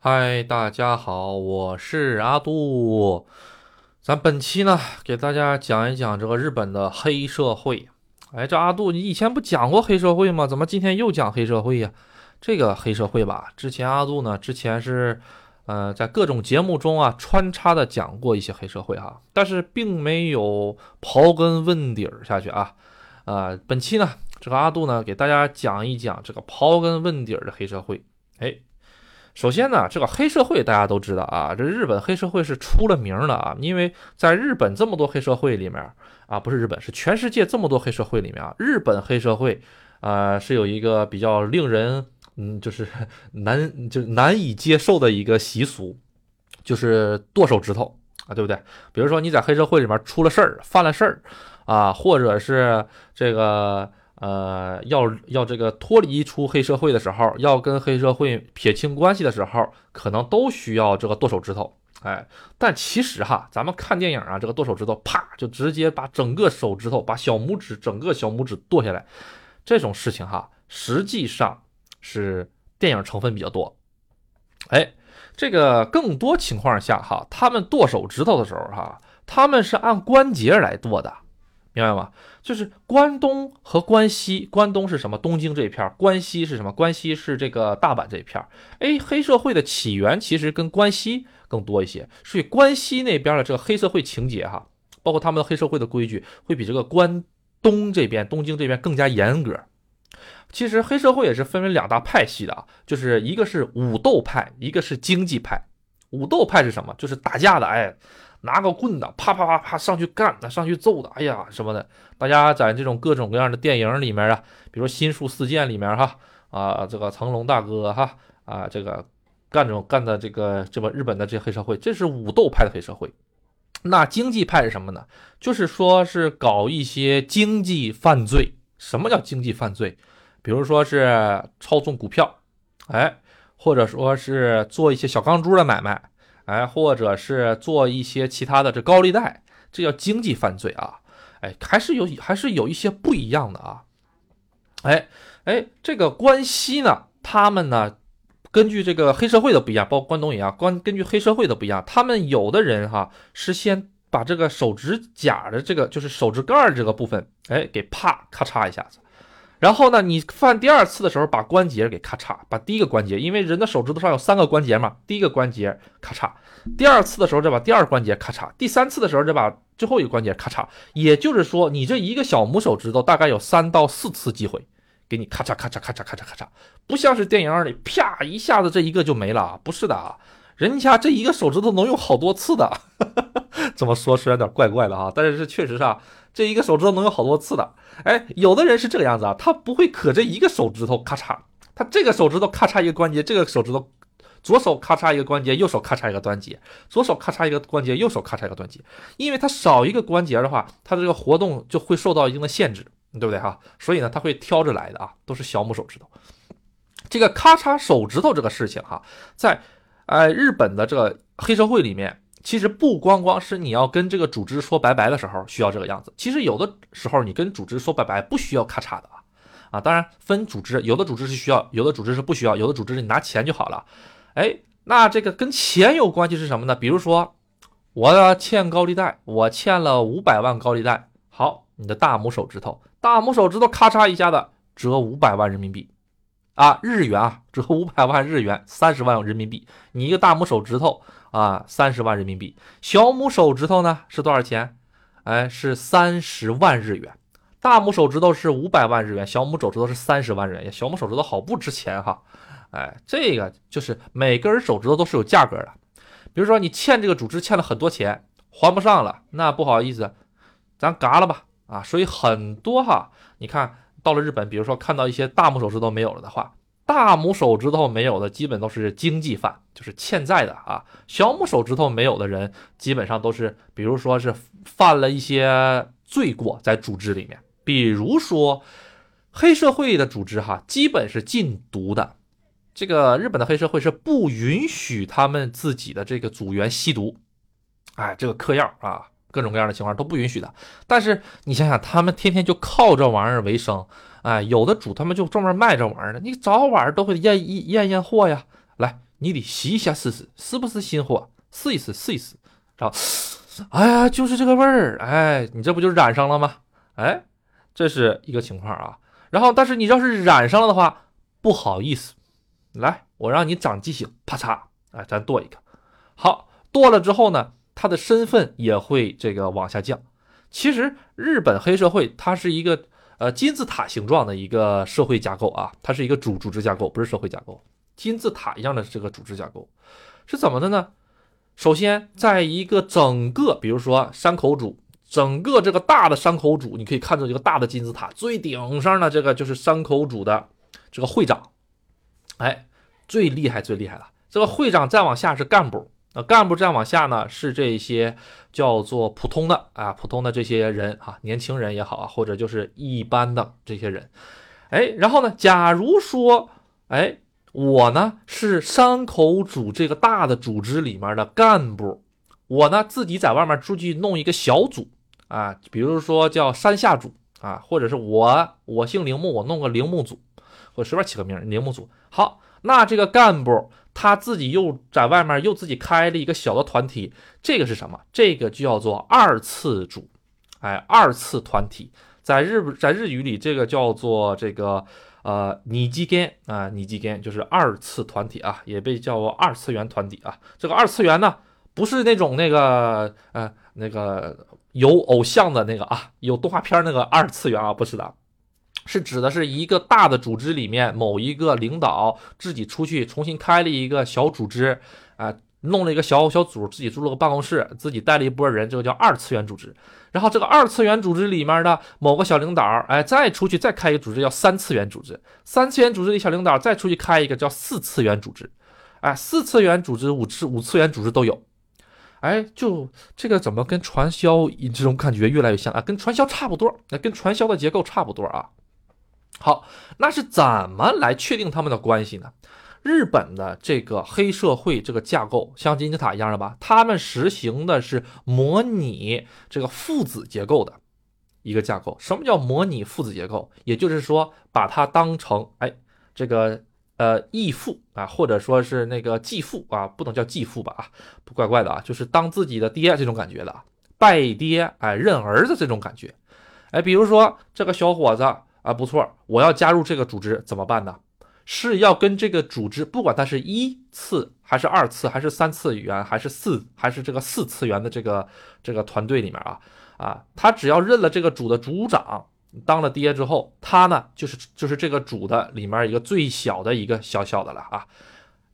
嗨，大家好，我是阿杜。咱本期呢，给大家讲一讲这个日本的黑社会。哎，这阿杜，你以前不讲过黑社会吗？怎么今天又讲黑社会呀？这个黑社会吧，之前阿杜呢，之前是呃在各种节目中啊穿插的讲过一些黑社会哈，但是并没有刨根问底儿下去啊。啊，本期呢，这个阿杜呢，给大家讲一讲这个刨根问底儿的黑社会。哎。首先呢，这个黑社会大家都知道啊，这日本黑社会是出了名的啊，因为在日本这么多黑社会里面啊，不是日本，是全世界这么多黑社会里面啊，日本黑社会啊是有一个比较令人嗯，就是难就难以接受的一个习俗，就是剁手指头啊，对不对？比如说你在黑社会里面出了事儿，犯了事儿啊，或者是这个。呃，要要这个脱离出黑社会的时候，要跟黑社会撇清关系的时候，可能都需要这个剁手指头。哎，但其实哈，咱们看电影啊，这个剁手指头，啪就直接把整个手指头，把小拇指整个小拇指剁下来，这种事情哈，实际上是电影成分比较多。哎，这个更多情况下哈，他们剁手指头的时候哈，他们是按关节来剁的。明白吗？就是关东和关西，关东是什么？东京这一片儿关西是什么？关西是这个大阪这一片儿哎，黑社会的起源其实跟关西更多一些，所以关西那边的这个黑社会情节哈，包括他们的黑社会的规矩，会比这个关东这边东京这边更加严格。其实黑社会也是分为两大派系的啊，就是一个是武斗派，一个是经济派。武斗派是什么？就是打架的，哎。拿个棍子，啪啪啪啪上去干，那上去揍的，哎呀什么的，大家在这种各种各样的电影里面啊，比如说《新宿四剑》里面哈，啊这个成龙大哥哈，啊这个干这种干的这个这个日本的这黑社会，这是武斗派的黑社会。那经济派是什么呢？就是说是搞一些经济犯罪。什么叫经济犯罪？比如说是操纵股票，哎，或者说是做一些小钢珠的买卖。哎，或者是做一些其他的这高利贷，这叫经济犯罪啊！哎，还是有还是有一些不一样的啊！哎哎，这个关西呢，他们呢，根据这个黑社会的不一样，包括关东也一样，关根据黑社会的不一样，他们有的人哈是先把这个手指甲的这个就是手指盖这个部分，哎，给啪咔嚓一下子。然后呢，你犯第二次的时候，把关节给咔嚓，把第一个关节，因为人的手指头上有三个关节嘛，第一个关节咔嚓，第二次的时候再把第二关节咔嚓，第三次的时候再把最后一个关节咔嚓。也就是说，你这一个小拇手指头大概有三到四次机会，给你咔嚓咔嚓咔嚓咔嚓咔嚓，不像是电影里啪一下子这一个就没了，不是的啊，人家这一个手指头能用好多次的，这么说虽然有点怪怪的哈，但是是确实是啊。这一个手指头能有好多次的，哎，有的人是这个样子啊，他不会可这一个手指头咔嚓，他这个手指头咔嚓一个关节，这个手指头左手咔嚓一个关节，右手咔嚓一个关节，左手咔嚓一个关节，右手咔嚓一个关节，因为他少一个关节的话，他这个活动就会受到一定的限制，对不对哈？所以呢，他会挑着来的啊，都是小拇手指头。这个咔嚓手指头这个事情哈，在哎日本的这个黑社会里面。其实不光光是你要跟这个组织说拜拜的时候需要这个样子，其实有的时候你跟组织说拜拜不需要咔嚓的啊啊！当然分组织，有的组织是需要，有的组织是不需要，有的组织是你拿钱就好了。哎，那这个跟钱有关系是什么呢？比如说我要欠高利贷，我欠了五百万高利贷，好，你的大拇手指头，大拇手指头咔嚓一下子折五百万人民币啊，日元啊，折五百万日元，三十万人民币，你一个大拇手指头。啊，三十万人民币，小拇手指头呢是多少钱？哎，是三十万日元。大拇手指头是五百万日元，小拇手指头是三十万日元。小拇手指头好不值钱哈，哎，这个就是每根手指头都是有价格的。比如说你欠这个组织欠了很多钱，还不上了，那不好意思，咱嘎了吧啊。所以很多哈，你看到了日本，比如说看到一些大拇手指头没有了的话。大拇手指头没有的，基本都是经济犯，就是欠债的啊。小拇手指头没有的人，基本上都是，比如说是犯了一些罪过在组织里面，比如说黑社会的组织哈，基本是禁毒的。这个日本的黑社会是不允许他们自己的这个组员吸毒，哎，这个嗑药啊，各种各样的情况都不允许的。但是你想想，他们天天就靠这玩意儿为生。哎，有的主他们就专门卖这玩意儿的，你早晚都会验一验验货呀。来，你得洗一下试试，是不是新货？试一试，试一试。然后，哎呀，就是这个味儿，哎，你这不就染上了吗？哎，这是一个情况啊。然后，但是你要是染上了的话，不好意思，来，我让你长记性，啪嚓，哎，咱剁一个。好，剁了之后呢，他的身份也会这个往下降。其实日本黑社会它是一个呃金字塔形状的一个社会架构啊，它是一个组组织架构，不是社会架构，金字塔一样的这个组织架构是怎么的呢？首先，在一个整个，比如说山口组，整个这个大的山口组，你可以看到这个大的金字塔最顶上的这个就是山口组的这个会长，哎，最厉害最厉害了。这个会长再往下是干部。那干部再往下呢，是这些叫做普通的啊，普通的这些人啊，年轻人也好啊，或者就是一般的这些人，哎，然后呢，假如说，哎，我呢是山口组这个大的组织里面的干部，我呢自己在外面出去弄一个小组啊，比如说叫山下组啊，或者是我我姓铃木，我弄个铃木组，或随便起个名铃木组。好，那这个干部。他自己又在外面又自己开了一个小的团体，这个是什么？这个就叫做二次组，哎，二次团体，在日在日语里，这个叫做这个呃拟基根啊，拟基根就是二次团体啊，也被叫二次元团体啊。这个二次元呢，不是那种那个呃那个有偶像的那个啊，有动画片那个二次元啊，不是的。是指的是一个大的组织里面某一个领导自己出去重新开了一个小组织，啊，弄了一个小小组，自己租了个办公室，自己带了一波人，这个叫二次元组织。然后这个二次元组织里面的某个小领导，哎，再出去再开一个组织叫三次元组织。三次元组织的小领导再出去开一个叫四次元组织，哎，四次元组织、五次五次元组织都有。哎，就这个怎么跟传销这种感觉越来越像啊？跟传销差不多，那跟传销的结构差不多啊。好，那是怎么来确定他们的关系呢？日本的这个黑社会这个架构像金字塔一样的吧？他们实行的是模拟这个父子结构的一个架构。什么叫模拟父子结构？也就是说，把它当成哎这个呃义父啊，或者说是那个继父啊，不能叫继父吧啊，不怪怪的啊，就是当自己的爹这种感觉的，拜爹哎认儿子这种感觉。哎，比如说这个小伙子。啊，不错，我要加入这个组织怎么办呢？是要跟这个组织，不管它是一次还是二次，还是三次元，还是四，还是这个四次元的这个这个团队里面啊啊，他只要认了这个组的组长，当了爹之后，他呢就是就是这个组的里面一个最小的一个小小的了啊。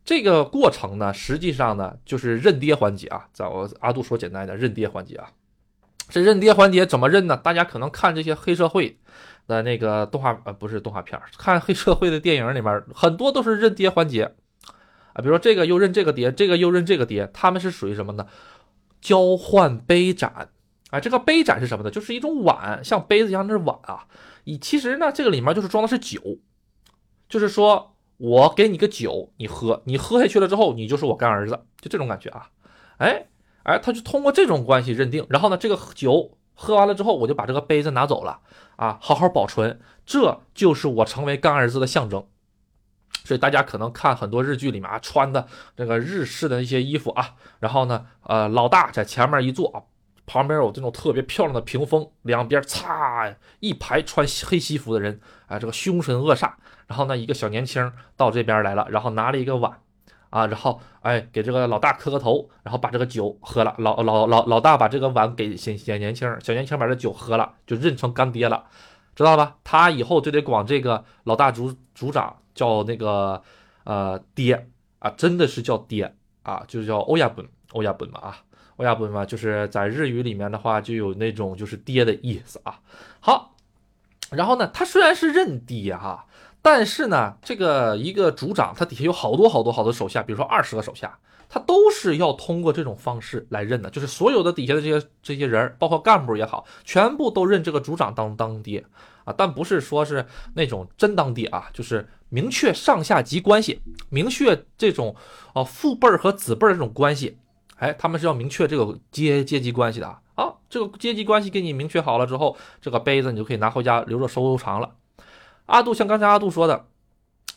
这个过程呢，实际上呢就是认爹环节啊，在我阿杜说简单的认爹环节啊。这认爹环节怎么认呢？大家可能看这些黑社会。的那个动画呃不是动画片，看黑社会的电影里面很多都是认爹环节啊，比如说这个又认这个爹，这个又认这个爹，他们是属于什么呢？交换杯盏啊，这个杯盏是什么呢？就是一种碗，像杯子一样的碗啊。你其实呢，这个里面就是装的是酒，就是说我给你个酒，你喝，你喝下去了之后，你就是我干儿子，就这种感觉啊。哎哎，他就通过这种关系认定，然后呢，这个酒。喝完了之后，我就把这个杯子拿走了啊，好好保存，这就是我成为干儿子的象征。所以大家可能看很多日剧里面啊，穿的这个日式的一些衣服啊，然后呢，呃，老大在前面一坐啊，旁边有这种特别漂亮的屏风，两边擦一排穿黑西服的人啊，这个凶神恶煞。然后呢，一个小年轻到这边来了，然后拿了一个碗。啊，然后哎，给这个老大磕个头，然后把这个酒喝了。老老老老大把这个碗给小小年轻，小年轻把这酒喝了，就认成干爹了，知道吧？他以后就得管这个老大组组长叫那个呃爹啊，真的是叫爹啊，就是叫欧亚本欧亚本嘛啊，欧亚本嘛，就是在日语里面的话就有那种就是爹的意思啊。好，然后呢，他虽然是认爹哈。但是呢，这个一个组长，他底下有好多好多好多手下，比如说二十个手下，他都是要通过这种方式来认的，就是所有的底下的这些这些人，包括干部也好，全部都认这个组长当当爹啊，但不是说是那种真当爹啊，就是明确上下级关系，明确这种啊父辈儿和子辈儿这种关系，哎，他们是要明确这个阶阶级关系的啊，这个阶级关系给你明确好了之后，这个杯子你就可以拿回家留着收藏了。阿杜像刚才阿杜说的，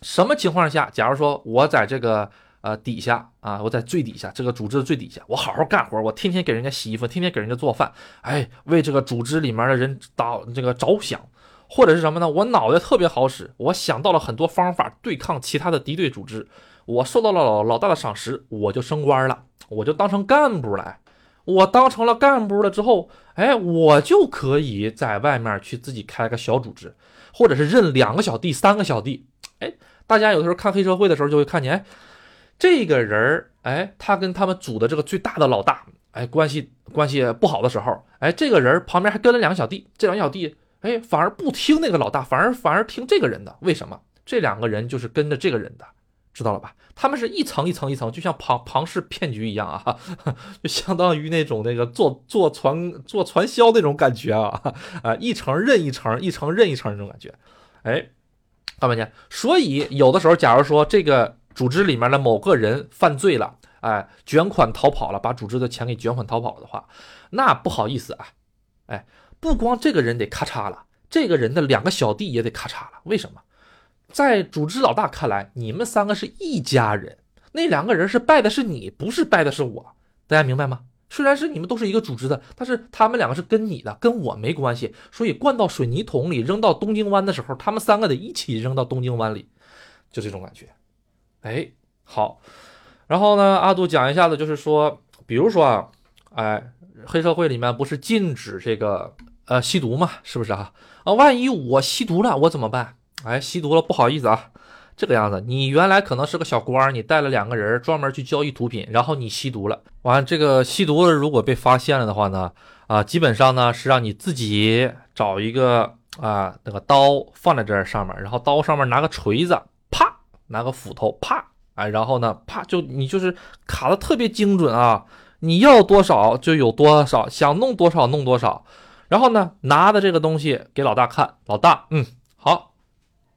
什么情况下，假如说我在这个呃底下啊，我在最底下这个组织的最底下，我好好干活，我天天给人家洗衣服，天天给人家做饭，哎，为这个组织里面的人导这个着想，或者是什么呢？我脑袋特别好使，我想到了很多方法对抗其他的敌对组织，我受到了老老大的赏识，我就升官了，我就当成干部了。我当成了干部了之后，哎，我就可以在外面去自己开个小组织，或者是认两个小弟、三个小弟。哎，大家有的时候看黑社会的时候就会看见，哎，这个人儿，哎，他跟他们组的这个最大的老大，哎，关系关系不好的时候，哎，这个人旁边还跟了两个小弟，这两个小弟，哎，反而不听那个老大，反而反而听这个人的，为什么？这两个人就是跟着这个人的。知道了吧？他们是一层一层一层，就像庞庞氏骗局一样啊，就相当于那种那个做做传做传销那种感觉啊啊，一层认一层，一层认一层那种感觉。哎，看没见？所以有的时候，假如说这个组织里面的某个人犯罪了，哎，卷款逃跑了，把组织的钱给卷款逃跑了的话，那不好意思啊，哎，不光这个人得咔嚓了，这个人的两个小弟也得咔嚓了。为什么？在组织老大看来，你们三个是一家人，那两个人是拜的是你，不是拜的是我，大家明白吗？虽然是你们都是一个组织的，但是他们两个是跟你的，跟我没关系。所以灌到水泥桶里扔到东京湾的时候，他们三个得一起扔到东京湾里，就这种感觉。哎，好，然后呢，阿杜讲一下子，就是说，比如说啊，哎，黑社会里面不是禁止这个呃吸毒嘛，是不是啊？啊，万一我吸毒了，我怎么办？哎，吸毒了，不好意思啊，这个样子，你原来可能是个小官，你带了两个人专门去交易毒品，然后你吸毒了，完这个吸毒的如果被发现了的话呢，啊，基本上呢是让你自己找一个啊那个刀放在这上面，然后刀上面拿个锤子，啪，拿个斧头，啪，哎，然后呢，啪，就你就是卡的特别精准啊，你要多少就有多少，想弄多少弄多少，然后呢，拿的这个东西给老大看，老大，嗯，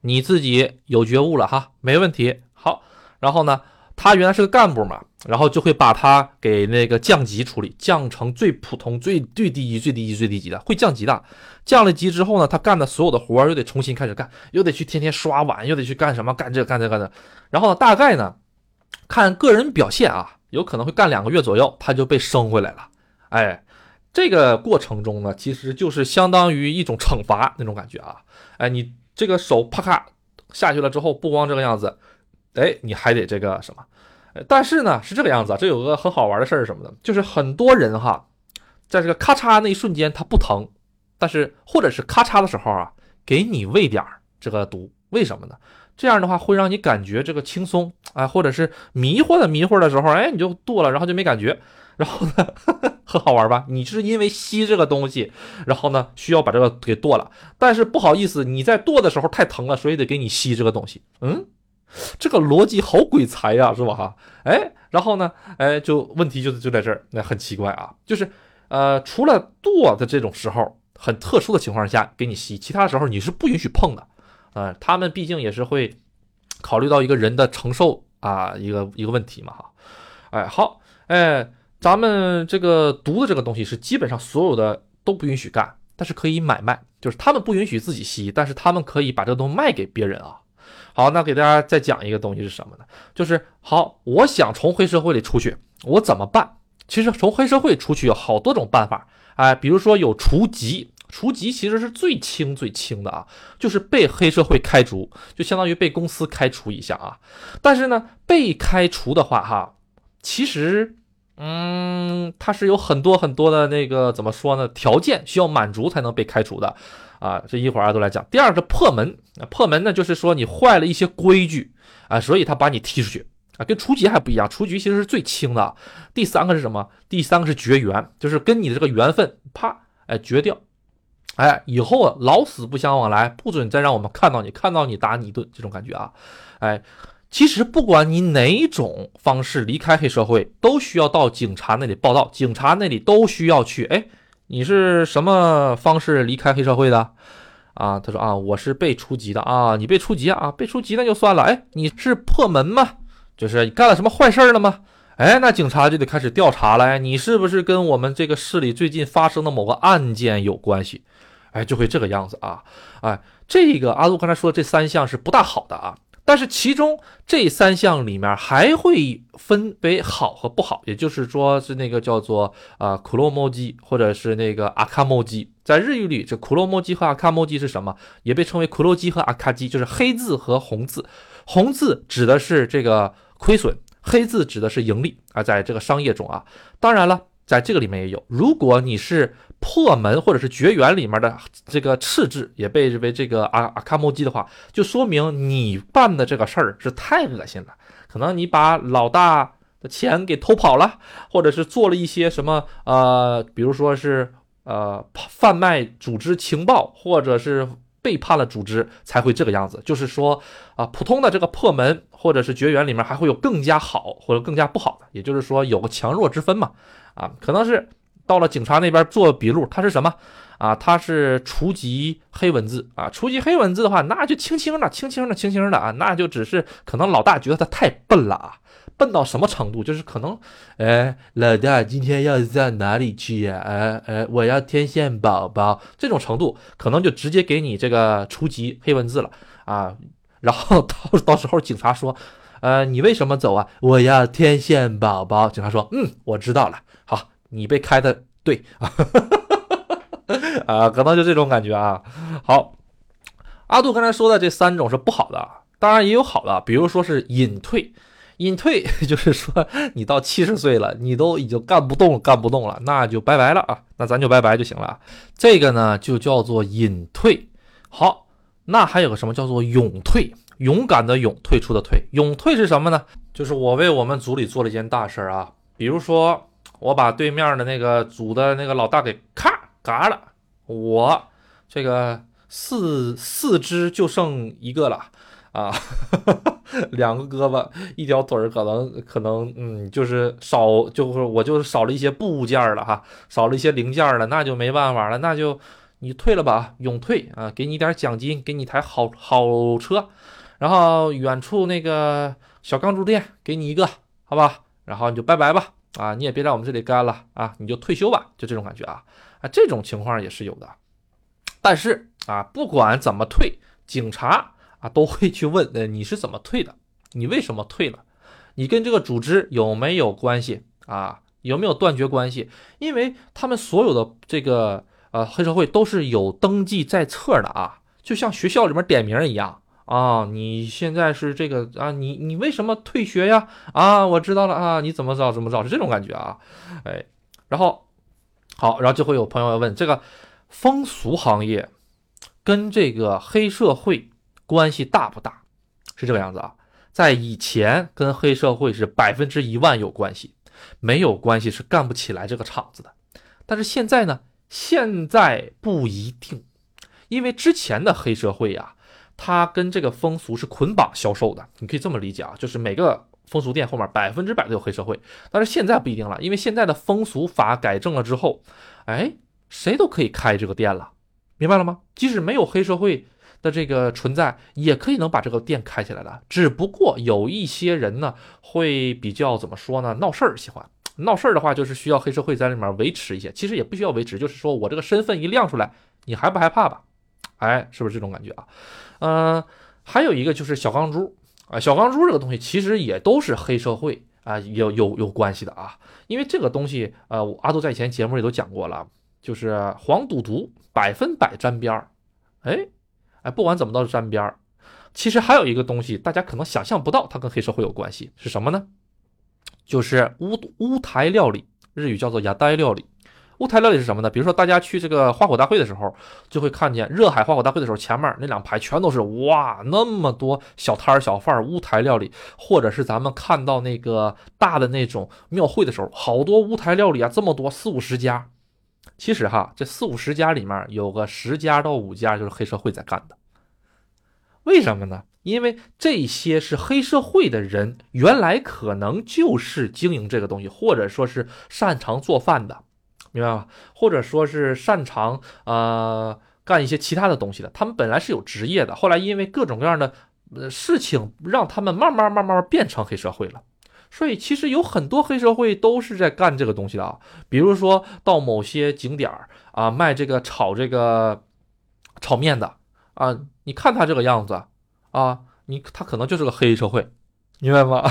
你自己有觉悟了哈，没问题。好，然后呢，他原来是个干部嘛，然后就会把他给那个降级处理，降成最普通、最最低级、最低级、最低级的，会降级的。降了级之后呢，他干的所有的活又得重新开始干，又得去天天刷碗，又得去干什么？干这干这干这。然后呢，大概呢，看个人表现啊，有可能会干两个月左右，他就被升回来了。哎，这个过程中呢，其实就是相当于一种惩罚那种感觉啊。哎，你。这个手啪咔下去了之后，不光这个样子，哎，你还得这个什么？但是呢，是这个样子。这有个很好玩的事儿什么呢？就是很多人哈，在这个咔嚓那一瞬间他不疼，但是或者是咔嚓的时候啊，给你喂点儿这个毒，为什么呢？这样的话会让你感觉这个轻松啊，或者是迷糊的迷糊的时候，哎，你就剁了，然后就没感觉。然后呢，很好玩吧？你是因为吸这个东西，然后呢需要把这个给剁了，但是不好意思，你在剁的时候太疼了，所以得给你吸这个东西。嗯，这个逻辑好鬼才呀，是吧？哈，哎，然后呢，哎，就问题就就在这儿，那很奇怪啊，就是呃，除了剁的这种时候，很特殊的情况下给你吸，其他时候你是不允许碰的。啊，他们毕竟也是会考虑到一个人的承受啊，一个一个问题嘛，哈。哎，好，哎。咱们这个毒的这个东西是基本上所有的都不允许干，但是可以买卖，就是他们不允许自己吸，但是他们可以把这个东西卖给别人啊。好，那给大家再讲一个东西是什么呢？就是好，我想从黑社会里出去，我怎么办？其实从黑社会出去有好多种办法，哎，比如说有除籍，除籍其实是最轻最轻的啊，就是被黑社会开除，就相当于被公司开除一下啊。但是呢，被开除的话哈，其实。嗯，它是有很多很多的那个怎么说呢？条件需要满足才能被开除的，啊，这一会儿啊都来讲。第二个破门，破门呢就是说你坏了一些规矩啊，所以他把你踢出去啊，跟除籍还不一样，除籍其实是最轻的。第三个是什么？第三个是绝缘，就是跟你的这个缘分啪哎绝掉，哎以后老死不相往来，不准再让我们看到你，看到你打你一顿这种感觉啊，哎。其实不管你哪种方式离开黑社会，都需要到警察那里报道，警察那里都需要去。哎，你是什么方式离开黑社会的？啊，他说啊，我是被初级的啊，你被初级啊，被初级那就算了。哎，你是破门吗？就是干了什么坏事了吗？哎，那警察就得开始调查了。你是不是跟我们这个市里最近发生的某个案件有关系？哎，就会这个样子啊。哎，这个阿杜刚才说的这三项是不大好的啊。但是其中这三项里面还会分为好和不好，也就是说是那个叫做啊苦洛摩基或者是那个阿卡摩基。在日语里，这苦洛摩基和阿卡摩基是什么？也被称为苦洛基和阿卡基，就是黑字和红字。红字指的是这个亏损，黑字指的是盈利啊。在这个商业中啊，当然了，在这个里面也有，如果你是。破门或者是绝缘里面的这个赤字也被认为这个阿阿卡莫基的话，就说明你办的这个事儿是太恶心了。可能你把老大的钱给偷跑了，或者是做了一些什么呃，比如说是呃贩卖组织情报，或者是背叛了组织才会这个样子。就是说啊，普通的这个破门或者是绝缘里面还会有更加好或者更加不好的，也就是说有个强弱之分嘛。啊，可能是。到了警察那边做笔录，他是什么啊？他是初级黑文字啊！初级黑文字的话，那就轻轻的、轻轻的、轻轻的啊！那就只是可能老大觉得他太笨了啊，笨到什么程度？就是可能，哎，老大今天要到哪里去呀？哎哎，我要天线宝宝这种程度，可能就直接给你这个初级黑文字了啊！然后到到时候警察说，呃，你为什么走啊？我要天线宝宝。警察说，嗯，我知道了。好。你被开的对 啊，啊，可能就这种感觉啊。好，阿杜刚才说的这三种是不好的，当然也有好的，比如说是隐退。隐退 就是说你到七十岁了，你都已经干不动，干不动了，那就拜拜了啊，那咱就拜拜就行了。这个呢就叫做隐退。好，那还有个什么叫做勇退？勇敢的勇，退出的退。勇退是什么呢？就是我为我们组里做了一件大事儿啊，比如说。我把对面的那个组的那个老大给咔嘎了，我这个四四肢就剩一个了啊，两个胳膊一条腿儿，可能可能嗯，就是少就是我就是少了一些部件了哈，少了一些零件了，那就没办法了，那就你退了吧，永退啊，给你点奖金，给你台好好车，然后远处那个小钢珠店给你一个，好吧，然后你就拜拜吧。啊，你也别在我们这里干了啊，你就退休吧，就这种感觉啊啊，这种情况也是有的。但是啊，不管怎么退，警察啊都会去问，呃，你是怎么退的？你为什么退了？你跟这个组织有没有关系啊？有没有断绝关系？因为他们所有的这个呃黑社会都是有登记在册的啊，就像学校里面点名一样。啊，你现在是这个啊？你你为什么退学呀？啊，我知道了啊，你怎么着怎么着是这种感觉啊？哎，然后好，然后就会有朋友问，这个风俗行业跟这个黑社会关系大不大？是这个样子啊，在以前跟黑社会是百分之一万有关系，没有关系是干不起来这个厂子的。但是现在呢，现在不一定，因为之前的黑社会呀。它跟这个风俗是捆绑销售的，你可以这么理解啊，就是每个风俗店后面百分之百都有黑社会。但是现在不一定了，因为现在的风俗法改正了之后，哎，谁都可以开这个店了，明白了吗？即使没有黑社会的这个存在，也可以能把这个店开起来的。只不过有一些人呢，会比较怎么说呢？闹事儿，喜欢闹事儿的话，就是需要黑社会在里面维持一些。其实也不需要维持，就是说我这个身份一亮出来，你害不害怕吧？哎，是不是这种感觉啊？嗯，还有一个就是小钢珠啊，小钢珠这个东西其实也都是黑社会啊，有有有关系的啊。因为这个东西，呃，阿杜在以前节目里都讲过了，就是黄赌毒百分百沾边儿。哎哎，不管怎么都是沾边儿。其实还有一个东西，大家可能想象不到，它跟黑社会有关系，是什么呢？就是乌乌台料理，日语叫做亚呆料理。乌台料理是什么呢？比如说大家去这个花火大会的时候，就会看见热海花火大会的时候，前面那两排全都是哇，那么多小摊儿小贩儿乌台料理，或者是咱们看到那个大的那种庙会的时候，好多乌台料理啊，这么多四五十家。其实哈，这四五十家里面有个十家到五家就是黑社会在干的。为什么呢？因为这些是黑社会的人，原来可能就是经营这个东西，或者说是擅长做饭的。明白吧？或者说是擅长呃干一些其他的东西的，他们本来是有职业的，后来因为各种各样的事情，让他们慢慢慢慢变成黑社会了。所以其实有很多黑社会都是在干这个东西的啊，比如说到某些景点儿啊卖这个炒这个炒面的啊，你看他这个样子啊。你他可能就是个黑社会，明白吗？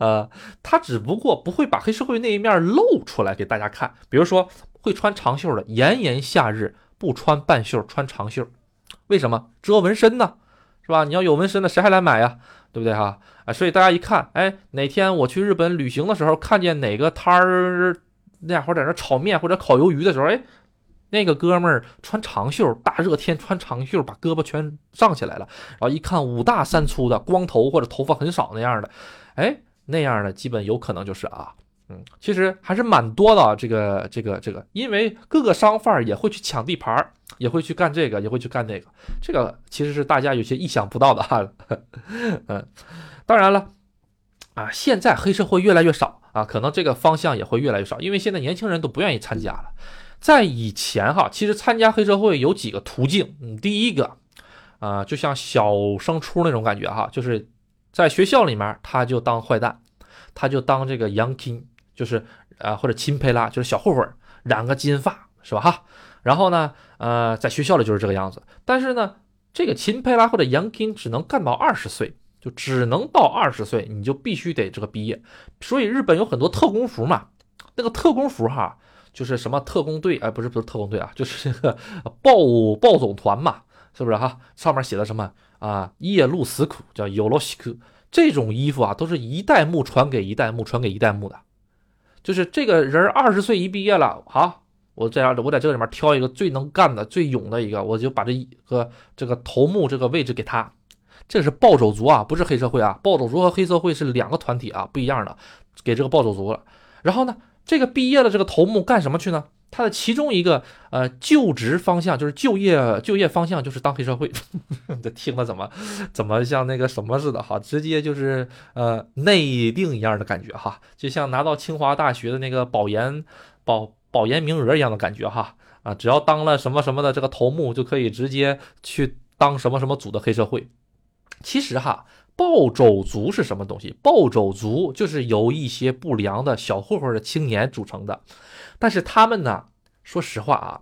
呃，他只不过不会把黑社会那一面露出来给大家看，比如说会穿长袖的，炎炎夏日不穿半袖穿长袖，为什么遮纹身呢？是吧？你要有纹身的，谁还来买呀？对不对哈？啊，所以大家一看，哎，哪天我去日本旅行的时候，看见哪个摊儿那家伙在那炒面或者烤鱿鱼的时候，哎，那个哥们儿穿长袖，大热天穿长袖，把胳膊全胀起来了，然后一看五大三粗的，光头或者头发很少那样的，哎。那样的基本有可能就是啊，嗯，其实还是蛮多的。这个这个这个，因为各个商贩也会去抢地盘，也会去干这个，也会去干那个。这个其实是大家有些意想不到的哈。嗯，当然了，啊，现在黑社会越来越少啊，可能这个方向也会越来越少，因为现在年轻人都不愿意参加了。在以前哈，其实参加黑社会有几个途径。嗯，第一个啊，就像小升初那种感觉哈，就是。在学校里面，他就当坏蛋，他就当这个 young king，就是呃或者钦佩拉，就是小混混，染个金发是吧哈？然后呢，呃，在学校里就是这个样子。但是呢，这个钦佩拉或者杨金只能干到二十岁，就只能到二十岁，你就必须得这个毕业。所以日本有很多特工服嘛，那个特工服哈，就是什么特工队，哎，不是不是特工队啊，就是这个暴暴总团嘛，是不是哈？上面写的什么？啊，夜路死苦叫有罗西克，这种衣服啊，都是一代目传给一代目，传给一代目的。就是这个人二十岁一毕业了，好，我这样，我在这里面挑一个最能干的、最勇的一个，我就把这一个这个头目这个位置给他。这是暴走族啊，不是黑社会啊，暴走族和黑社会是两个团体啊，不一样的，给这个暴走族了。然后呢，这个毕业的这个头目干什么去呢？他的其中一个呃就职方向就是就业就业方向就是当黑社会，这听了怎么怎么像那个什么似的哈，直接就是呃内定一样的感觉哈，就像拿到清华大学的那个保研保保研名额一样的感觉哈啊，只要当了什么什么的这个头目就可以直接去当什么什么组的黑社会。其实哈，暴走族是什么东西？暴走族就是由一些不良的小混混的青年组成的。但是他们呢，说实话啊，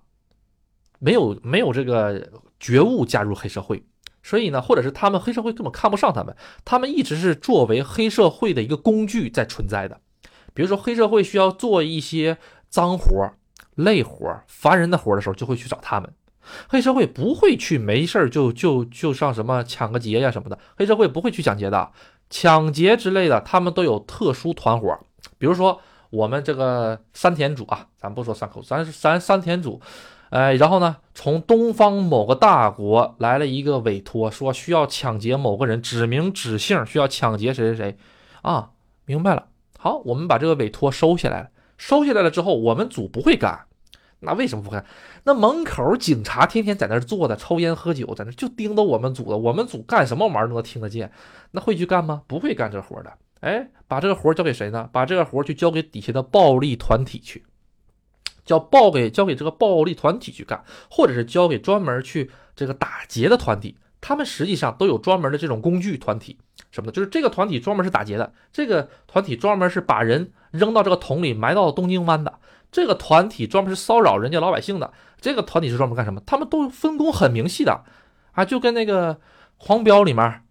没有没有这个觉悟加入黑社会，所以呢，或者是他们黑社会根本看不上他们，他们一直是作为黑社会的一个工具在存在的。比如说黑社会需要做一些脏活、累活、烦人的活的时候，就会去找他们。黑社会不会去没事儿就就就上什么抢个劫呀什么的，黑社会不会去抢劫的，抢劫之类的，他们都有特殊团伙，比如说。我们这个山田组啊，咱不说三口，咱是咱山田组，哎，然后呢，从东方某个大国来了一个委托，说需要抢劫某个人，指名指姓需要抢劫谁谁谁，啊，明白了，好，我们把这个委托收下来了，收下来了之后，我们组不会干，那为什么不干？那门口警察天天在那坐着抽烟喝酒，在那就盯着我们组的，我们组干什么玩意儿都能听得见，那会去干吗？不会干这活的。哎，把这个活交给谁呢？把这个活去交给底下的暴力团体去，叫报给交给这个暴力团体去干，或者是交给专门去这个打劫的团体。他们实际上都有专门的这种工具团体，什么的，就是这个团体专门是打劫的，这个团体专门是把人扔到这个桶里埋到东京湾的，这个团体专门是骚扰人家老百姓的，这个团体是专门干什么？他们都分工很明细的啊，就跟那个黄标里面，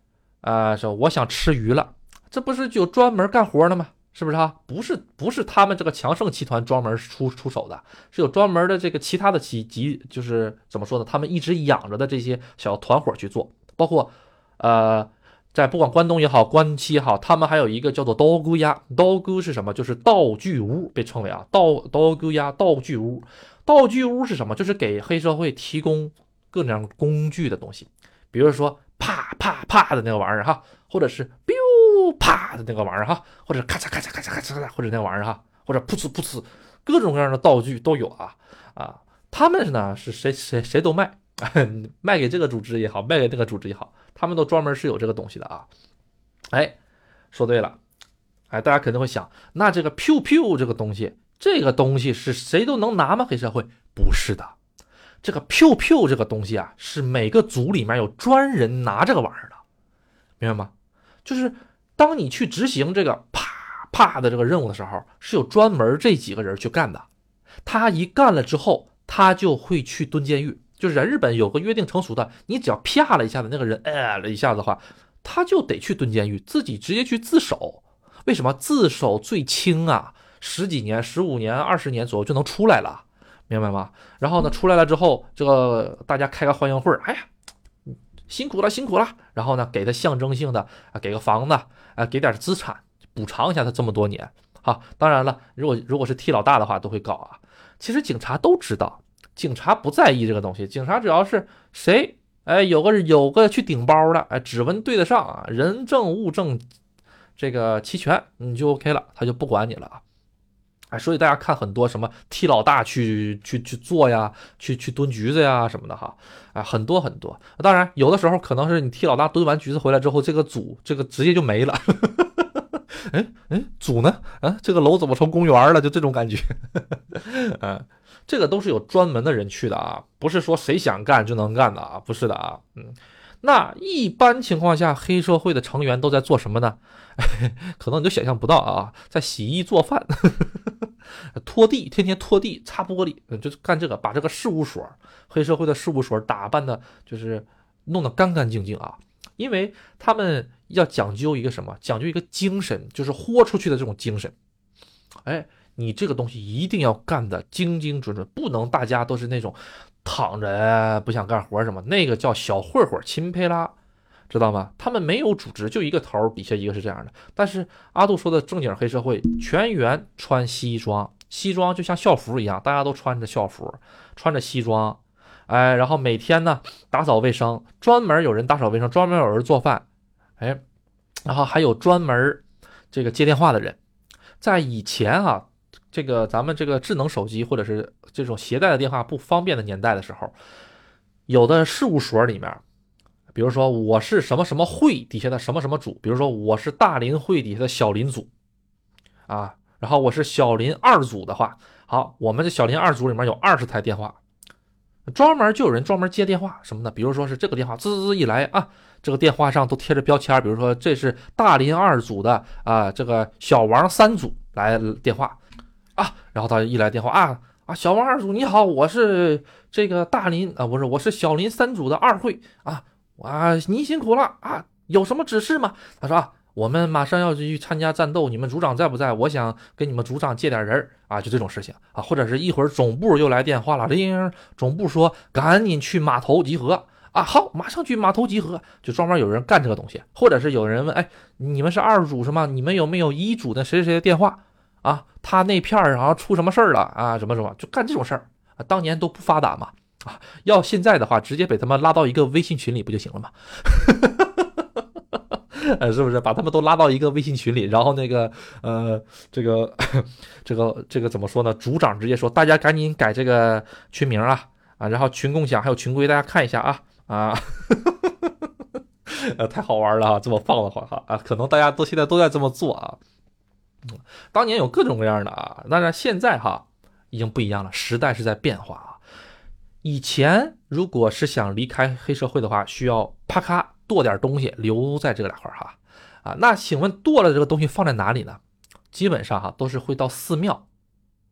啊，说我想吃鱼了。这不是就专门干活的吗？是不是啊？不是，不是他们这个强盛集团专门出出手的，是有专门的这个其他的集集，就是怎么说呢？他们一直养着的这些小团伙去做，包括，呃，在不管关东也好，关西也好，他们还有一个叫做刀姑鸭，刀姑是什么？就是道具屋，被称为啊道刀姑鸭道具屋。道具屋是什么？就是给黑社会提供各种各样工具的东西，比如说啪啪啪的那个玩意儿哈，或者是 biu。啪的那个玩意儿哈，或者咔嚓咔嚓咔嚓咔嚓咔嚓，或者那玩意儿哈，或者噗呲噗呲，各种各样的道具都有啊啊！他们呢是谁谁谁都卖，卖给这个组织也好，卖给那个组织也好，他们都专门是有这个东西的啊！哎，说对了，哎，大家肯定会想，那这个 Q Q 这个东西，这个东西是谁都能拿吗？黑社会不是的，这个 Q Q 这个东西啊，是每个组里面有专人拿这个玩意儿的，明白吗？就是。当你去执行这个啪啪的这个任务的时候，是有专门这几个人去干的。他一干了之后，他就会去蹲监狱，就是在日本有个约定成熟的，你只要啪了一下子，那个人哎了一下子的话，他就得去蹲监狱，自己直接去自首。为什么自首最轻啊？十几年、十五年、二十年左右就能出来了，明白吗？然后呢，出来了之后，这个大家开个欢迎会哎呀，辛苦了，辛苦了。然后呢，给他象征性的啊，给个房子啊，给点资产补偿一下他这么多年。好，当然了，如果如果是替老大的话，都会搞啊。其实警察都知道，警察不在意这个东西，警察只要是谁，哎，有个有个去顶包的，哎，指纹对得上啊，人证物证这个齐全，你就 OK 了，他就不管你了啊。哎，所以大家看很多什么替老大去去去做呀，去去蹲局子呀什么的哈，哎，很多很多。当然，有的时候可能是你替老大蹲完局子回来之后，这个组这个直接就没了。哎哎，组呢？啊，这个楼怎么成公园了？就这种感觉。啊，这个都是有专门的人去的啊，不是说谁想干就能干的啊，不是的啊。嗯，那一般情况下，黑社会的成员都在做什么呢？可能你都想象不到啊，在洗衣做饭。拖地，天天拖地、擦玻璃，就是干这个，把这个事务所、黑社会的事务所打扮的，就是弄得干干净净啊。因为他们要讲究一个什么？讲究一个精神，就是豁出去的这种精神。哎，你这个东西一定要干的精精准准，不能大家都是那种躺着不想干活什么，那个叫小混混、钦佩拉。知道吗？他们没有组织，就一个头，底下一个是这样的。但是阿杜说的正经黑社会，全员穿西装，西装就像校服一样，大家都穿着校服，穿着西装，哎，然后每天呢打扫卫生，专门有人打扫卫生，专门有人做饭，哎，然后还有专门这个接电话的人。在以前啊，这个咱们这个智能手机或者是这种携带的电话不方便的年代的时候，有的事务所里面。比如说我是什么什么会底下的什么什么组，比如说我是大林会底下的小林组，啊，然后我是小林二组的话，好，我们的小林二组里面有二十台电话，专门就有人专门接电话什么的，比如说是这个电话滋滋一来啊，这个电话上都贴着标签，比如说这是大林二组的啊，这个小王三组来电话啊，然后他一来电话啊啊，小王二组你好，我是这个大林啊，不是我是小林三组的二会啊。啊，您辛苦了啊！有什么指示吗？他说啊，我们马上要去参加战斗，你们组长在不在？我想跟你们组长借点人啊，就这种事情啊。或者是一会儿总部又来电话了，铃，总部说赶紧去码头集合啊。好，马上去码头集合，就专门有人干这个东西。或者是有人问，哎，你们是二组是吗？你们有没有一组的谁谁谁的电话啊？他那片儿然后出什么事儿了啊？什么什么，就干这种事儿啊。当年都不发达嘛。啊，要现在的话，直接把他们拉到一个微信群里不就行了吗？呃，是不是把他们都拉到一个微信群里，然后那个呃，这个这个这个怎么说呢？组长直接说，大家赶紧改这个群名啊啊，然后群共享还有群规，大家看一下啊啊，呃，太好玩了啊！这么放的话哈啊，可能大家都现在都在这么做啊。当年有各种各样的啊，当然现在哈已经不一样了，时代是在变化啊。以前如果是想离开黑社会的话，需要啪咔剁点东西留在这两块哈啊，那请问剁了这个东西放在哪里呢？基本上哈都是会到寺庙，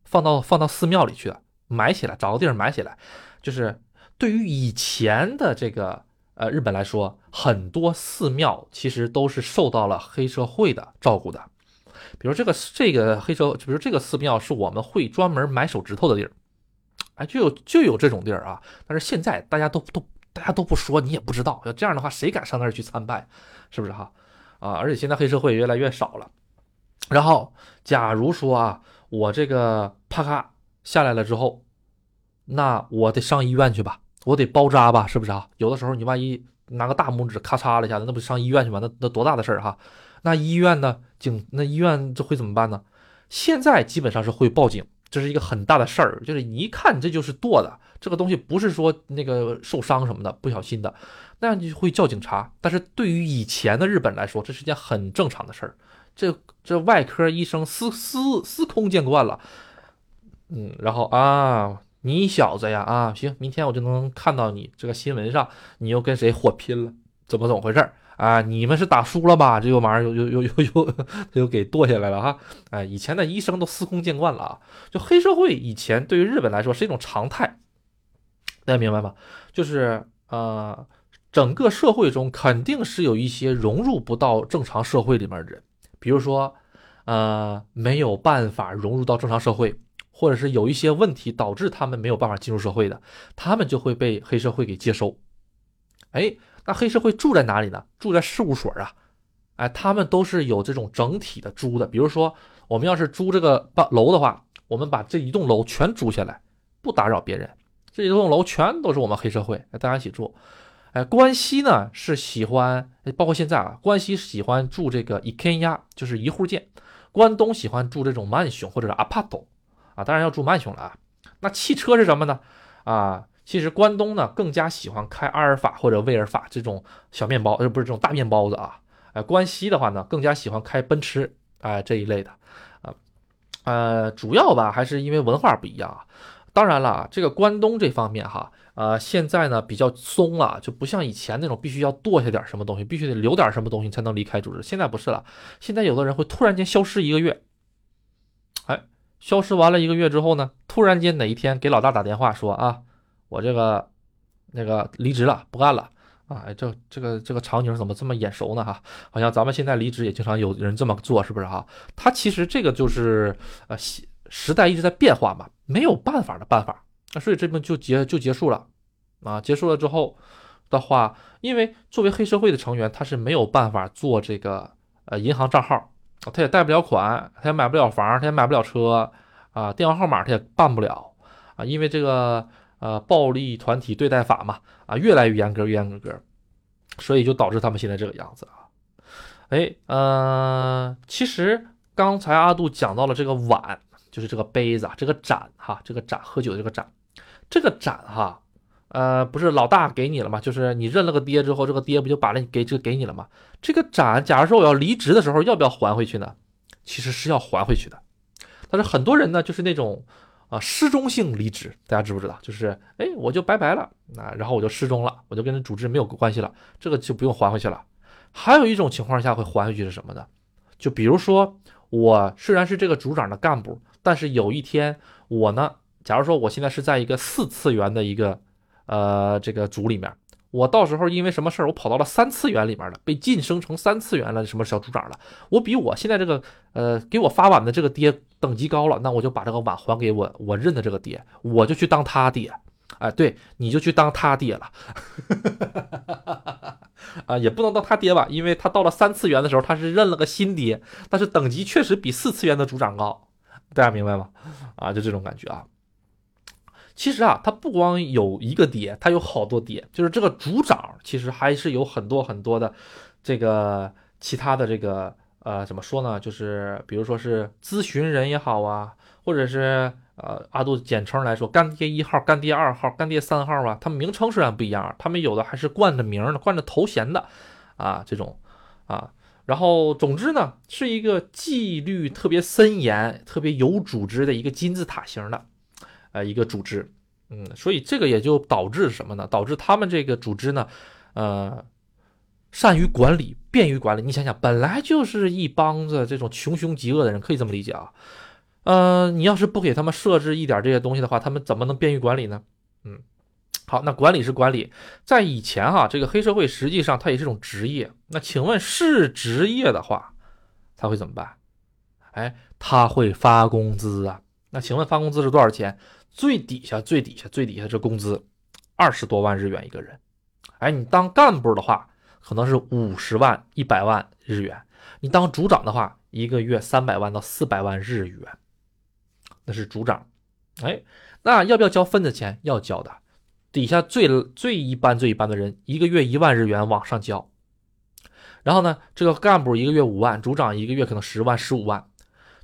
放到放到寺庙里去的，埋起来，找个地儿埋起来。就是对于以前的这个呃日本来说，很多寺庙其实都是受到了黑社会的照顾的。比如这个这个黑社，比如这个寺庙是我们会专门买手指头的地儿。哎，就有就有这种地儿啊，但是现在大家都都大家都不说，你也不知道。要这样的话，谁敢上那儿去参拜？是不是哈？啊，而且现在黑社会越来越少了。然后，假如说啊，我这个啪咔下来了之后，那我得上医院去吧，我得包扎吧，是不是啊？有的时候你万一拿个大拇指咔嚓了一下子，那不上医院去吗？那那多大的事儿哈？那医院呢？警那医院这会怎么办呢？现在基本上是会报警。这是一个很大的事儿，就是你一看这就是剁的，这个东西不是说那个受伤什么的，不小心的，那样就会叫警察。但是对于以前的日本来说，这是件很正常的事儿，这这外科医生司司司空见惯了。嗯，然后啊，你小子呀啊，行，明天我就能看到你这个新闻上，你又跟谁火拼了，怎么怎么回事？啊，你们是打输了吧？这个玩意儿又又又又又又给剁下来了哈！哎，以前的医生都司空见惯了啊。就黑社会以前对于日本来说是一种常态，大家明白吗？就是呃，整个社会中肯定是有一些融入不到正常社会里面的人，比如说呃没有办法融入到正常社会，或者是有一些问题导致他们没有办法进入社会的，他们就会被黑社会给接收。哎，那黑社会住在哪里呢？住在事务所啊。哎，他们都是有这种整体的租的。比如说，我们要是租这个楼的话，我们把这一栋楼全租下来，不打扰别人。这一栋楼全都是我们黑社会，大家一起住。哎，关西呢是喜欢，包括现在啊，关西喜欢住这个一 K 压，就是一户建。关东喜欢住这种曼雄或者是阿帕斗啊，当然要住曼雄了啊。那汽车是什么呢？啊，其实关东呢更加喜欢开阿尔法或者威尔法这种小面包，呃，不是这种大面包子啊。哎，关西的话呢，更加喜欢开奔驰，哎这一类的，啊，呃，主要吧还是因为文化不一样啊。当然了，这个关东这方面哈，呃，现在呢比较松了，就不像以前那种必须要剁下点什么东西，必须得留点什么东西才能离开组织。现在不是了，现在有的人会突然间消失一个月，哎，消失完了一个月之后呢，突然间哪一天给老大打电话说啊，我这个那个离职了，不干了。啊，这这个这个场景怎么这么眼熟呢？哈，好像咱们现在离职也经常有人这么做，是不是哈？他其实这个就是呃，时代一直在变化嘛，没有办法的办法。那所以这边就结就结束了啊，结束了之后的话，因为作为黑社会的成员，他是没有办法做这个呃银行账号，他也贷不了款，他也买不了房，他也买不了车啊，电话号码他也办不了啊，因为这个。呃，暴力团体对待法嘛，啊，越来越严格，越严格，所以就导致他们现在这个样子啊。哎，呃，其实刚才阿杜讲到了这个碗，就是这个杯子啊，这个盏哈，这个盏喝酒的这个盏，这个盏哈，呃，不是老大给你了吗？就是你认了个爹之后，这个爹不就把那给这个给你了吗？这个盏，假如说我要离职的时候，要不要还回去呢？其实是要还回去的，但是很多人呢，就是那种。啊，失踪性离职，大家知不知道？就是，哎，我就拜拜了，啊，然后我就失踪了，我就跟这组织没有关系了，这个就不用还回去了。还有一种情况下会还回去是什么呢？就比如说，我虽然是这个组长的干部，但是有一天我呢，假如说我现在是在一个四次元的一个，呃，这个组里面。我到时候因为什么事儿，我跑到了三次元里面了，被晋升成三次元了，什么小组长了。我比我现在这个呃给我发碗的这个爹等级高了，那我就把这个碗还给我我认的这个爹，我就去当他爹。哎，对，你就去当他爹了。啊，也不能当他爹吧，因为他到了三次元的时候，他是认了个新爹，但是等级确实比四次元的组长高，大家明白吗？啊，就这种感觉啊。其实啊，他不光有一个爹，他有好多爹。就是这个组长，其实还是有很多很多的这个其他的这个呃，怎么说呢？就是比如说是咨询人也好啊，或者是呃阿杜简称来说，干爹一号、干爹二号、干爹三号啊，他们名称虽然不一样，他们有的还是冠着名的、冠着头衔的啊，这种啊。然后总之呢，是一个纪律特别森严、特别有组织的一个金字塔型的。呃，一个组织，嗯，所以这个也就导致什么呢？导致他们这个组织呢，呃，善于管理，便于管理。你想想，本来就是一帮子这种穷凶极恶的人，可以这么理解啊。呃，你要是不给他们设置一点这些东西的话，他们怎么能便于管理呢？嗯，好，那管理是管理，在以前哈，这个黑社会实际上它也是种职业。那请问是职业的话，他会怎么办？哎，他会发工资啊。那请问发工资是多少钱？最底下最底下最底下这工资，二十多万日元一个人。哎，你当干部的话，可能是五十万、一百万日元；你当组长的话，一个月三百万到四百万日元。那是组长。哎，那要不要交份子钱？要交的。底下最最一般最一般的人，一个月一万日元往上交。然后呢，这个干部一个月五万，组长一个月可能十万、十五万。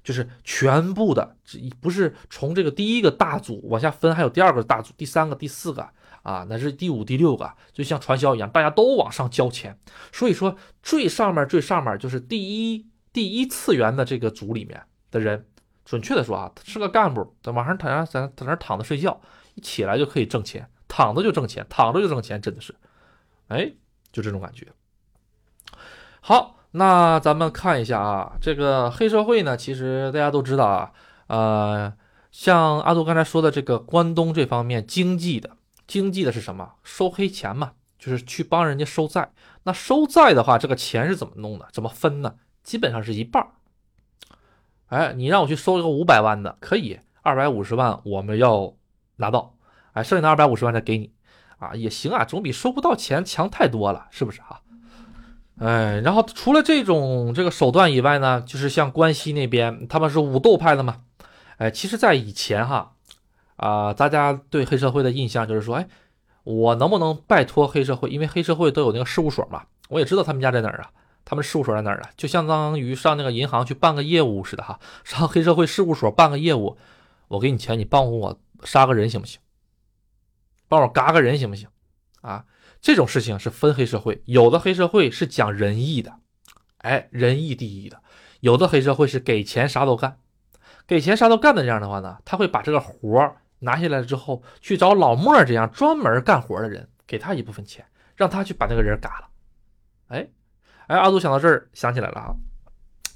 就是全部的，不是从这个第一个大组往下分，还有第二个大组、第三个、第四个啊，那是第五、第六个，就像传销一样，大家都往上交钱。所以说，最上面、最上面就是第一第一次元的这个组里面的人，准确的说啊，是个干部，在晚上躺在在在那躺着睡觉，一起来就可以挣钱，躺着就挣钱，躺着就挣钱，真的是，哎，就这种感觉。好。那咱们看一下啊，这个黑社会呢，其实大家都知道啊，呃，像阿杜刚才说的这个关东这方面经济的经济的是什么？收黑钱嘛，就是去帮人家收债。那收债的话，这个钱是怎么弄的？怎么分呢？基本上是一半儿。哎，你让我去收一个五百万的，可以，二百五十万我们要拿到，哎，剩下的二百五十万再给你，啊，也行啊，总比收不到钱强太多了，是不是啊？哎，然后除了这种这个手段以外呢，就是像关西那边，他们是武斗派的嘛，哎，其实，在以前哈，啊，大家对黑社会的印象就是说，哎，我能不能拜托黑社会？因为黑社会都有那个事务所嘛，我也知道他们家在哪儿啊，他们事务所在哪儿啊？就相当于上那个银行去办个业务似的哈，上黑社会事务所办个业务，我给你钱，你帮我杀个人行不行？帮我嘎个人行不行？啊？这种事情是分黑社会，有的黑社会是讲仁义的，哎，仁义第一的；有的黑社会是给钱啥都干，给钱啥都干的这样的话呢，他会把这个活儿拿下来之后，去找老莫这样专门干活的人，给他一部分钱，让他去把那个人嘎了。哎，哎，阿杜想到这儿想起来了啊。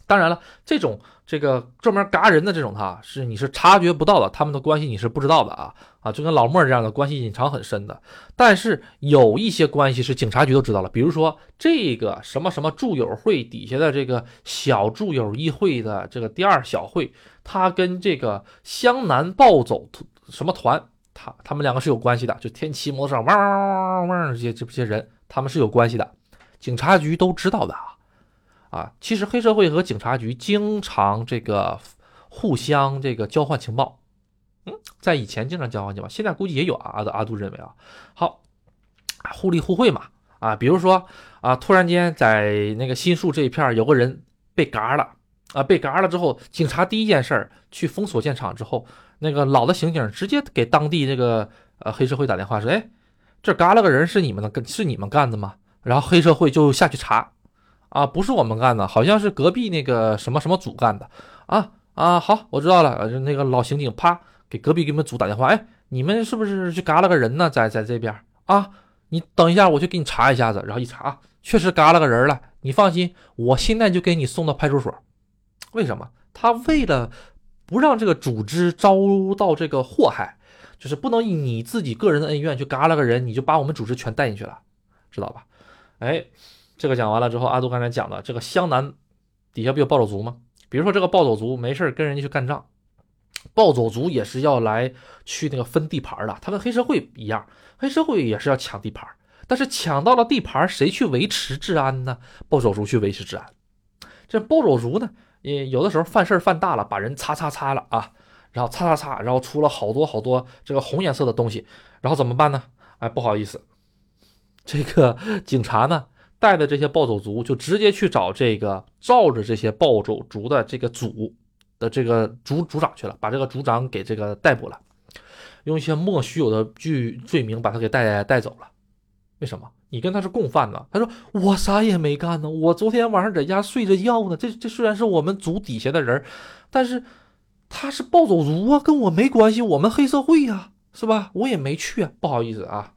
当然了，这种这个专门嘎人的这种哈，是你是察觉不到的，他们的关系你是不知道的啊啊，就跟老莫这样的关系隐藏很深的。但是有一些关系是警察局都知道了，比如说这个什么什么住友会底下的这个小住友议会的这个第二小会，他跟这个湘南暴走什么团，他他们两个是有关系的，就天骑摩托车汪汪汪汪汪这些这些人，他们是有关系的，警察局都知道的啊。啊，其实黑社会和警察局经常这个互相这个交换情报，嗯，在以前经常交换情报，现在估计也有啊。阿阿杜认为啊，好，互利互惠嘛。啊，比如说啊，突然间在那个新宿这一片有个人被嘎了啊，被嘎了之后，警察第一件事儿去封锁现场之后，那个老的刑警直接给当地这个呃黑社会打电话说，哎，这嘎了个人是你们的，是你们干的吗？然后黑社会就下去查。啊，不是我们干的，好像是隔壁那个什么什么组干的。啊啊，好，我知道了。那个老刑警，啪，给隔壁给你们组打电话。哎，你们是不是去嘎了个人呢？在在这边啊？你等一下，我去给你查一下子。然后一查，确实嘎了个人了。你放心，我现在就给你送到派出所。为什么？他为了不让这个组织遭到这个祸害，就是不能以你自己个人的恩怨去嘎了个人，你就把我们组织全带进去了，知道吧？哎。这个讲完了之后，阿杜刚才讲的这个湘南底下不有暴走族吗？比如说这个暴走族没事跟人家去干仗，暴走族也是要来去那个分地盘的，他跟黑社会一样，黑社会也是要抢地盘，但是抢到了地盘，谁去维持治安呢？暴走族去维持治安。这暴走族呢，也有的时候犯事犯大了，把人擦擦擦了啊，然后擦擦擦，然后出了好多好多这个红颜色的东西，然后怎么办呢？哎，不好意思，这个 警察呢？带的这些暴走族就直接去找这个罩着这些暴走族的这个组的这个组组长去了，把这个组长给这个逮捕了，用一些莫须有的罪罪名把他给带带走了。为什么？你跟他是共犯呢？他说我啥也没干呢，我昨天晚上在家睡着觉呢。这这虽然是我们组底下的人，但是他是暴走族啊，跟我没关系，我们黑社会呀，是吧？我也没去啊，不好意思啊。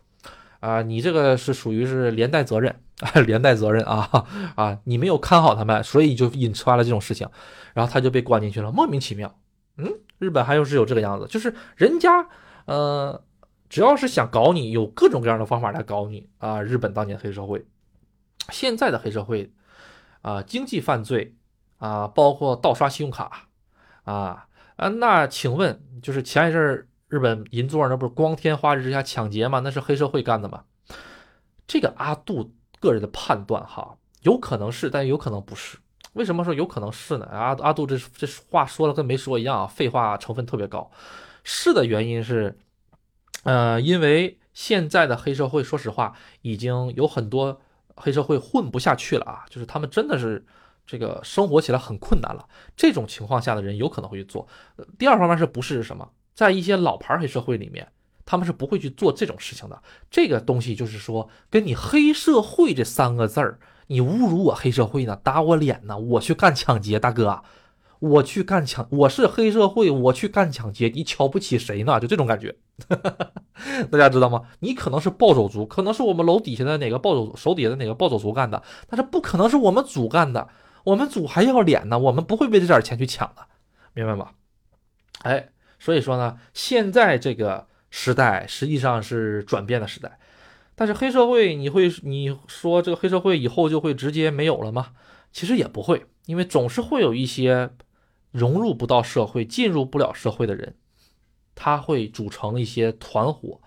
啊，你这个是属于是连带责任，连带责任啊啊，你没有看好他们，所以就引出了这种事情，然后他就被关进去了，莫名其妙。嗯，日本还有是有这个样子，就是人家呃，只要是想搞你，有各种各样的方法来搞你啊。日本当年黑社会，现在的黑社会啊，经济犯罪啊，包括盗刷信用卡啊啊，那请问就是前一阵儿。日本银座那不是光天化日之下抢劫吗？那是黑社会干的吗？这个阿杜个人的判断哈，有可能是，但有可能不是。为什么说有可能是呢？阿阿杜这这话说的跟没说一样啊，废话成分特别高。是的原因是，呃，因为现在的黑社会，说实话，已经有很多黑社会混不下去了啊，就是他们真的是这个生活起来很困难了。这种情况下的人有可能会去做。第二方面是不是什么？在一些老牌黑社会里面，他们是不会去做这种事情的。这个东西就是说，跟你“黑社会”这三个字儿，你侮辱我黑社会呢，打我脸呢，我去干抢劫，大哥，我去干抢，我是黑社会，我去干抢劫，你瞧不起谁呢？就这种感觉，大家知道吗？你可能是暴走族，可能是我们楼底下的哪个暴走手底下的哪个暴走族干的，但是不可能是我们组干的，我们组还要脸呢，我们不会为这点钱去抢的，明白吗？哎。所以说呢，现在这个时代实际上是转变的时代。但是黑社会，你会你说这个黑社会以后就会直接没有了吗？其实也不会，因为总是会有一些融入不到社会、进入不了社会的人，他会组成一些团伙。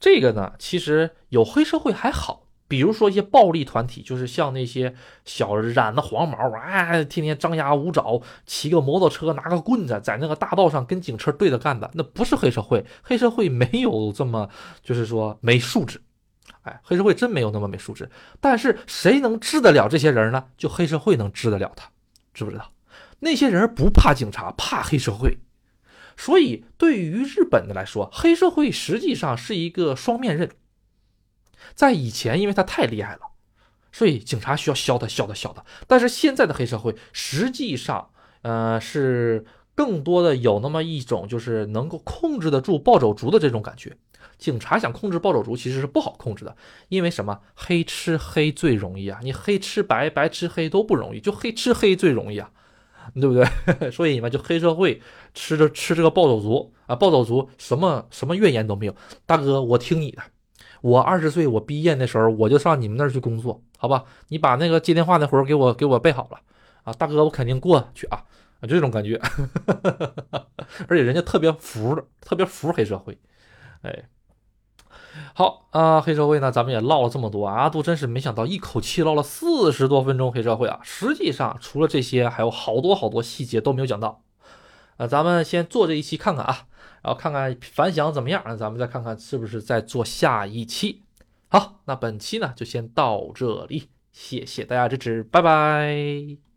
这个呢，其实有黑社会还好，比如说一些暴力团体，就是像那些小染的黄毛，哎，天天张牙舞爪，骑个摩托车，拿个棍子，在那个大道上跟警车对着干的，那不是黑社会。黑社会没有这么，就是说没素质。哎，黑社会真没有那么没素质。但是谁能治得了这些人呢？就黑社会能治得了他，知不知道？那些人不怕警察，怕黑社会。所以，对于日本的来说，黑社会实际上是一个双面刃。在以前，因为他太厉害了，所以警察需要削他、削他、削他。但是现在的黑社会实际上，呃，是更多的有那么一种，就是能够控制得住暴走族的这种感觉。警察想控制暴走族其实是不好控制的，因为什么？黑吃黑最容易啊！你黑吃白，白吃黑都不容易，就黑吃黑最容易啊！对不对？所以你们就黑社会吃着吃这个暴走族啊，暴走族什么什么怨言都没有。大哥，我听你的，我二十岁我毕业那时候我就上你们那儿去工作，好吧？你把那个接电话那活给我给我备好了啊，大哥，我肯定过去啊啊，就这种感觉。而且人家特别服的，特别服黑社会，哎。好啊，黑社会呢，咱们也唠了这么多啊，阿杜真是没想到一口气唠了四十多分钟黑社会啊。实际上，除了这些，还有好多好多细节都没有讲到。啊，咱们先做这一期看看啊，然后看看反响怎么样，咱们再看看是不是再做下一期。好，那本期呢就先到这里，谢谢大家支持，拜拜。